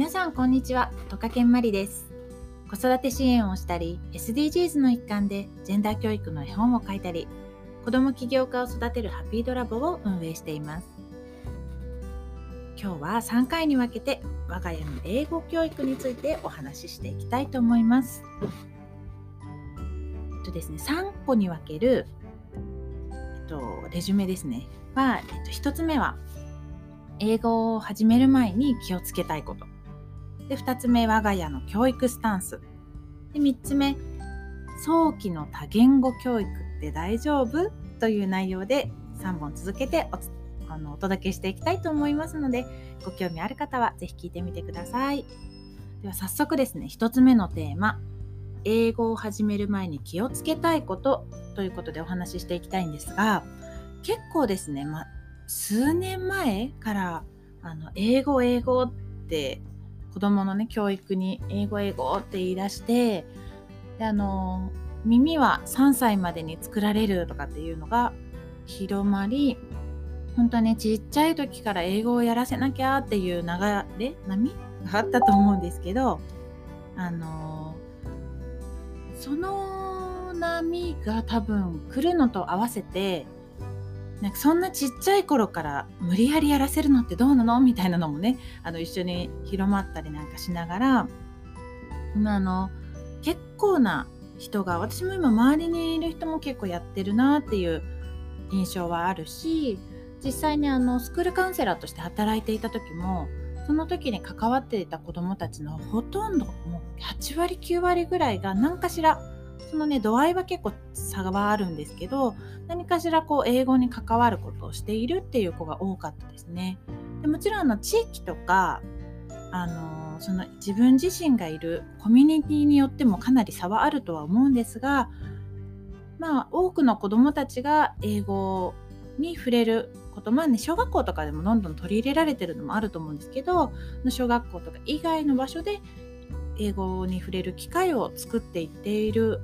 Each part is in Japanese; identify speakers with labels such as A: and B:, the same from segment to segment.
A: 皆さんこんにちは、トカケンマリです。子育て支援をしたり、SDGs の一環でジェンダー教育の絵本を書いたり、子供起業家を育てるハッピードラボを運営しています。今日は3回に分けて我が家の英語教育についてお話ししていきたいと思います。えっとですね、3個に分ける、えっと、レジュメですね。は、えっと、1つ目は英語を始める前に気をつけたいこと。で、2つ目、我が家の教育スタンス。で、3つ目、早期の多言語教育って大丈夫という内容で3本続けておあのお届けしていきたいと思いますので、ご興味ある方はぜひ聞いてみてください。では早速ですね、1つ目のテーマ、英語を始める前に気をつけたいことということでお話ししていきたいんですが、結構ですね、ま、数年前からあの英語英語って子供のね教育に英語英語って言い出してであの耳は3歳までに作られるとかっていうのが広まり本当ねちっちゃい時から英語をやらせなきゃっていう流れ波があったと思うんですけどあのその波が多分来るのと合わせてなんかそんなちっちゃい頃から無理やりやらせるのってどうなの？みたいなのもねあの一緒に広まったりなんかしながら今あの結構な人が私も今周りにいる人も結構やってるなっていう印象はあるし実際にあのスクールカウンセラーとして働いていた時もその時に関わっていた子どもたちのほとんどもう8割9割ぐらいが何かしらそのね度合いは結構差はあるんですけど何かしらこう英語に関わることをしているっていう子が多かったですね。でもちろんあの地域とかあのその自分自身がいるコミュニティによってもかなり差はあるとは思うんですがまあ多くの子どもたちが英語に触れることまあね小学校とかでもどんどん取り入れられてるのもあると思うんですけど小学校とか以外の場所で英語に触れる機会を作っていっている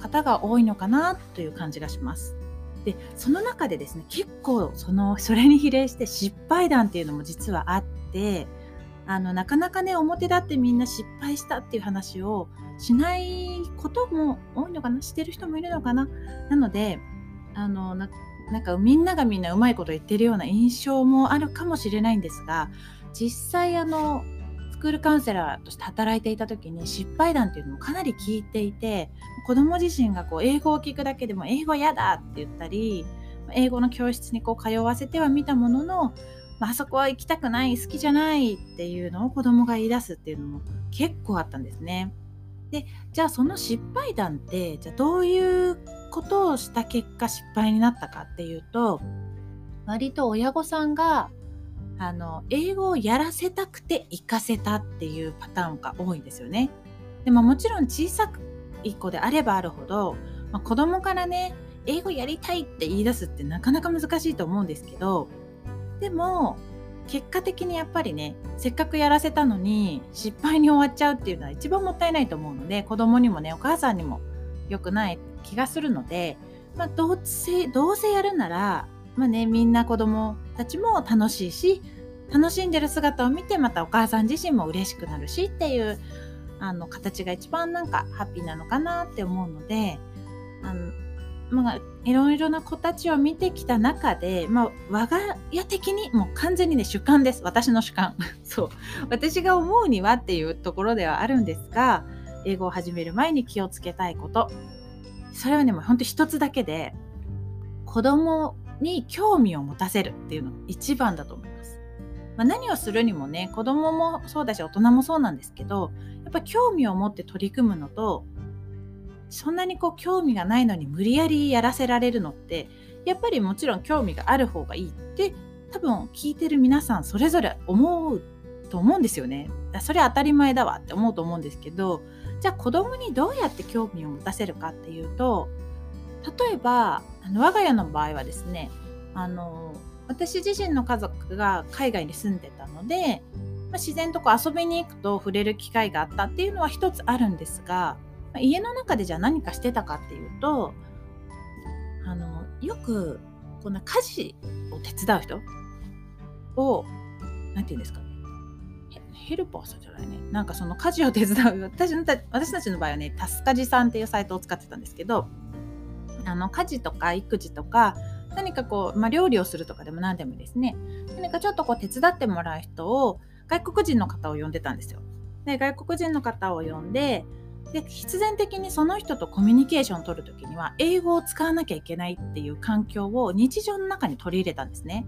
A: 方が多いのかなという感じがします。でその中でですね結構そのそれに比例して失敗談っていうのも実はあってあのなかなかね表立ってみんな失敗したっていう話をしないことも多いのかなしてる人もいるのかななのであのなんかみんながみんなうまいこと言ってるような印象もあるかもしれないんですが実際あのスクールカウンセラーとして働いていた時に失敗談っていうのもかなり聞いていて子ども自身がこう英語を聞くだけでも英語嫌だって言ったり英語の教室にこう通わせてはみたものの、まあそこは行きたくない好きじゃないっていうのを子どもが言い出すっていうのも結構あったんですね。でじゃあその失敗談ってじゃあどういうことをした結果失敗になったかっていうと割と親御さんがあの英語をやらせたくて行かせたっていうパターンが多いんですよね。でももちろん小さい子であればあるほど、まあ、子供からね英語やりたいって言い出すってなかなか難しいと思うんですけどでも結果的にやっぱりねせっかくやらせたのに失敗に終わっちゃうっていうのは一番もったいないと思うので子供にもねお母さんにも良くない気がするので、まあ、どうせどうせやるならまあね、みんな子供たちも楽しいし楽しんでる姿を見てまたお母さん自身も嬉しくなるしっていうあの形が一番なんかハッピーなのかなって思うのであの、まあ、いろいろな子たちを見てきた中で、まあ、我が家的にもう完全にね主観です。私の主観。そう。私が思うにはっていうところではあるんですが英語を始める前に気をつけたいこと。それはねもうほんと一つだけで子供に興味を持たせるっていうのが一番だと思います。まあ、何をするにもね子供もそうだし大人もそうなんですけどやっぱ興味を持って取り組むのとそんなにこう興味がないのに無理やりやらせられるのってやっぱりもちろん興味がある方がいいって多分聞いてる皆さんそれぞれ思うと思うんですよね。それ当たり前だわって思うと思うんですけどじゃあ子供にどうやって興味を持たせるかっていうと例えばあの我が家の場合はですねあの私自身の家族が海外に住んでたので、まあ、自然とこう遊びに行くと触れる機会があったっていうのは一つあるんですが、まあ、家の中でじゃあ何かしてたかっていうとあのよくこんな家事を手伝う人を何て言うんですかねヘルパーさんじゃないね。なんかその家事を手伝う私私たちの場合はねタスカジさんっていうサイトを使ってたんですけどあの家事とか育児とか何かこう、まあ、料理をするとかでも何でもですね何かちょっとこう手伝ってもらう人を外国人の方を呼んでたんですよ。で外国人の方を呼んでで必然的にその人とコミュニケーションを取る時には英語を使わなきゃいけないっていう環境を日常の中に取り入れたんですね。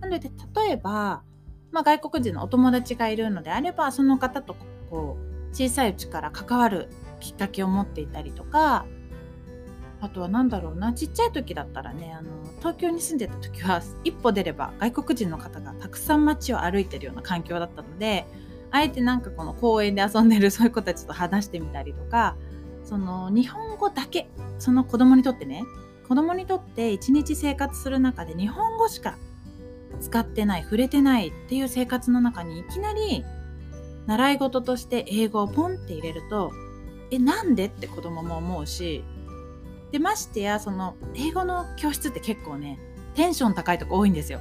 A: なので例えば、まあ、外国人のお友達がいるのであればその方とこう小さいうちから関わるきっかけを持っていたりとかあとは何だろうなちっちゃい時だったらねあの東京に住んでた時は一歩出れば外国人の方がたくさん街を歩いてるような環境だったのであえてなんかこの公園で遊んでる そういう子たちと話してみたりとかその日本語だけその子供にとってね子供にとって一日生活する中で日本語しか使ってない触れてないっていう生活の中にいきなり習い事として英語をポンって入れるとえなんで？って子供も思うしでましてやその英語の教室って結構ねテンション高いとこ多いんですよ。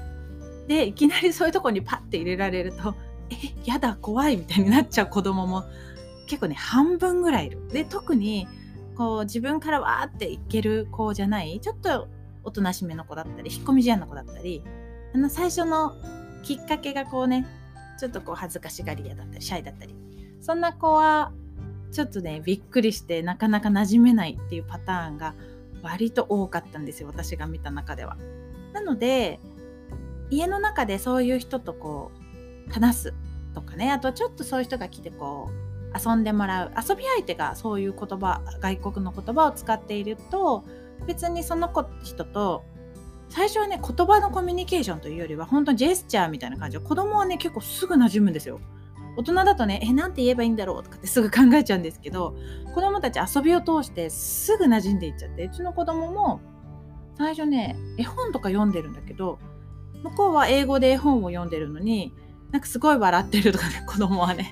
A: でいきなりそういうとこにパッて入れられるとえやだ怖いみたいになっちゃう子供も結構ね半分ぐらいいる。で特にこう自分からわーっていける子じゃないちょっとおとなしめの子だったり引っ込み思案の子だったりあの最初のきっかけがこうねちょっとこう恥ずかしがり屋だったりシャイだったりそんな子はちょっとねびっくりしてなかなか馴染めないっていうパターンが割と多かったんですよ私が見た中では。なので家の中でそういう人とこう話すとかねあとちょっとそういう人が来てこう遊んでもらう遊び相手がそういう言葉外国の言葉を使っていると別にその子人と最初はね言葉のコミュニケーションというよりは本当にジェスチャーみたいな感じで子供はね結構すぐ馴染むんですよ。大人だとねえなんて言えばいいんだろうとかってすぐ考えちゃうんですけど子供たち遊びを通してすぐ馴染んでいっちゃってうちの子供も最初ね絵本とか読んでるんだけど向こうは英語で絵本を読んでるのになんかすごい笑ってるとかね 子供はね。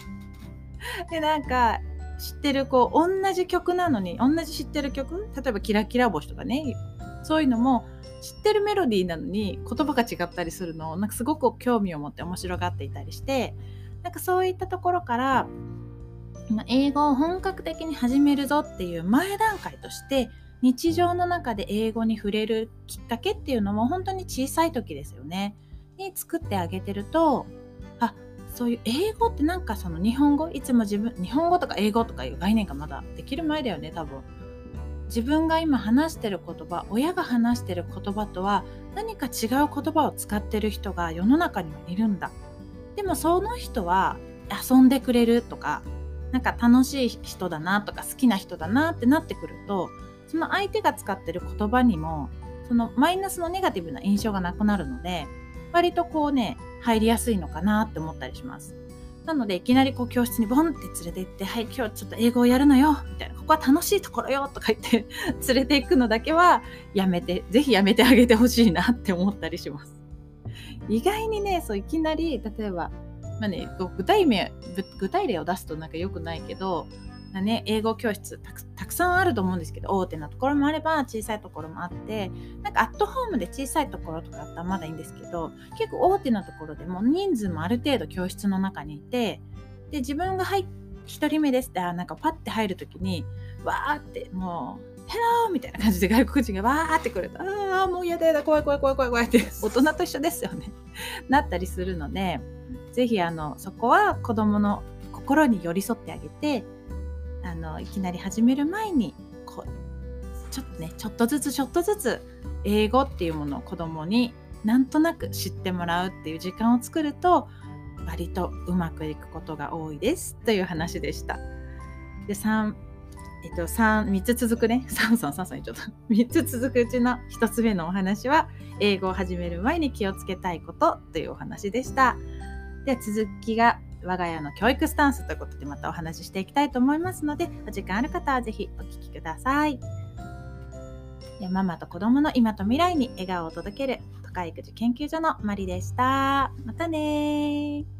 A: でなんか知ってるこう同じ曲なのに同じ知ってる曲例えば「キラキラ星」とかねそういうのも知ってるメロディーなのに言葉が違ったりするのをなんかすごく興味を持って面白がっていたりしてなんかそういったところから英語を本格的に始めるぞっていう前段階として日常の中で英語に触れるきっかけっていうのも本当に小さい時ですよね。に作ってあげてるとあそういう英語ってなんかその日本語いつも自分日本語とか英語とかいう概念がまだできる前だよね多分。自分が今話してる言葉親が話してる言葉とは何か違う言葉を使ってる人が世の中にはいるんだでもその人は遊んでくれるとかなんか楽しい人だなとか好きな人だなってなってくるとその相手が使ってる言葉にもそのマイナスのネガティブな印象がなくなるので割とこうね入りやすいのかなって思ったりします。なのでいきなりこう教室にボンって連れて行って「はい今日ちょっと英語をやるのよ」みたいな「ここは楽しいところよ」とか言って連れて行くのだけはやめて是非やめてあげてほしいなって思ったりします。意外にねそういきなり例えば、まあね、具体名具体例を出すとなんか良くないけどまね、英語教室たくさんあると思うんですけど大手なところもあれば小さいところもあってなんかアットホームで小さいところとかだったらまだいいんですけど結構大手なところでも人数もある程度教室の中にいてで自分が入1人目ですってあなんかパッて入る時にわーってもうヘローみたいな感じで外国人がわーってくると、ああ、もう嫌だ嫌だ、怖い怖い怖い怖い怖いって、大人と一緒ですよね。なったりするので、ぜひあの、そこは子供の心に寄り添ってあげて、あの、いきなり始める前に、こう、ちょっとね、ちょっとずつちょっとずつ、英語っていうものを子供になんとなく知ってもらうっていう時間を作ると、割とうまくいくことが多いですという話でした。で3えっと、3, 3つ続くね、3、3、3、3、ちょっと、3つ続くうちの1つ目のお話は、英語を始める前に気をつけたいことというお話でした。では続きが、我が家の教育スタンスということでまたお話ししていきたいと思いますので、お時間ある方はぜひお聞きください。ママと子供の今と未来に笑顔を届ける都会育児研究所のマリでした。またね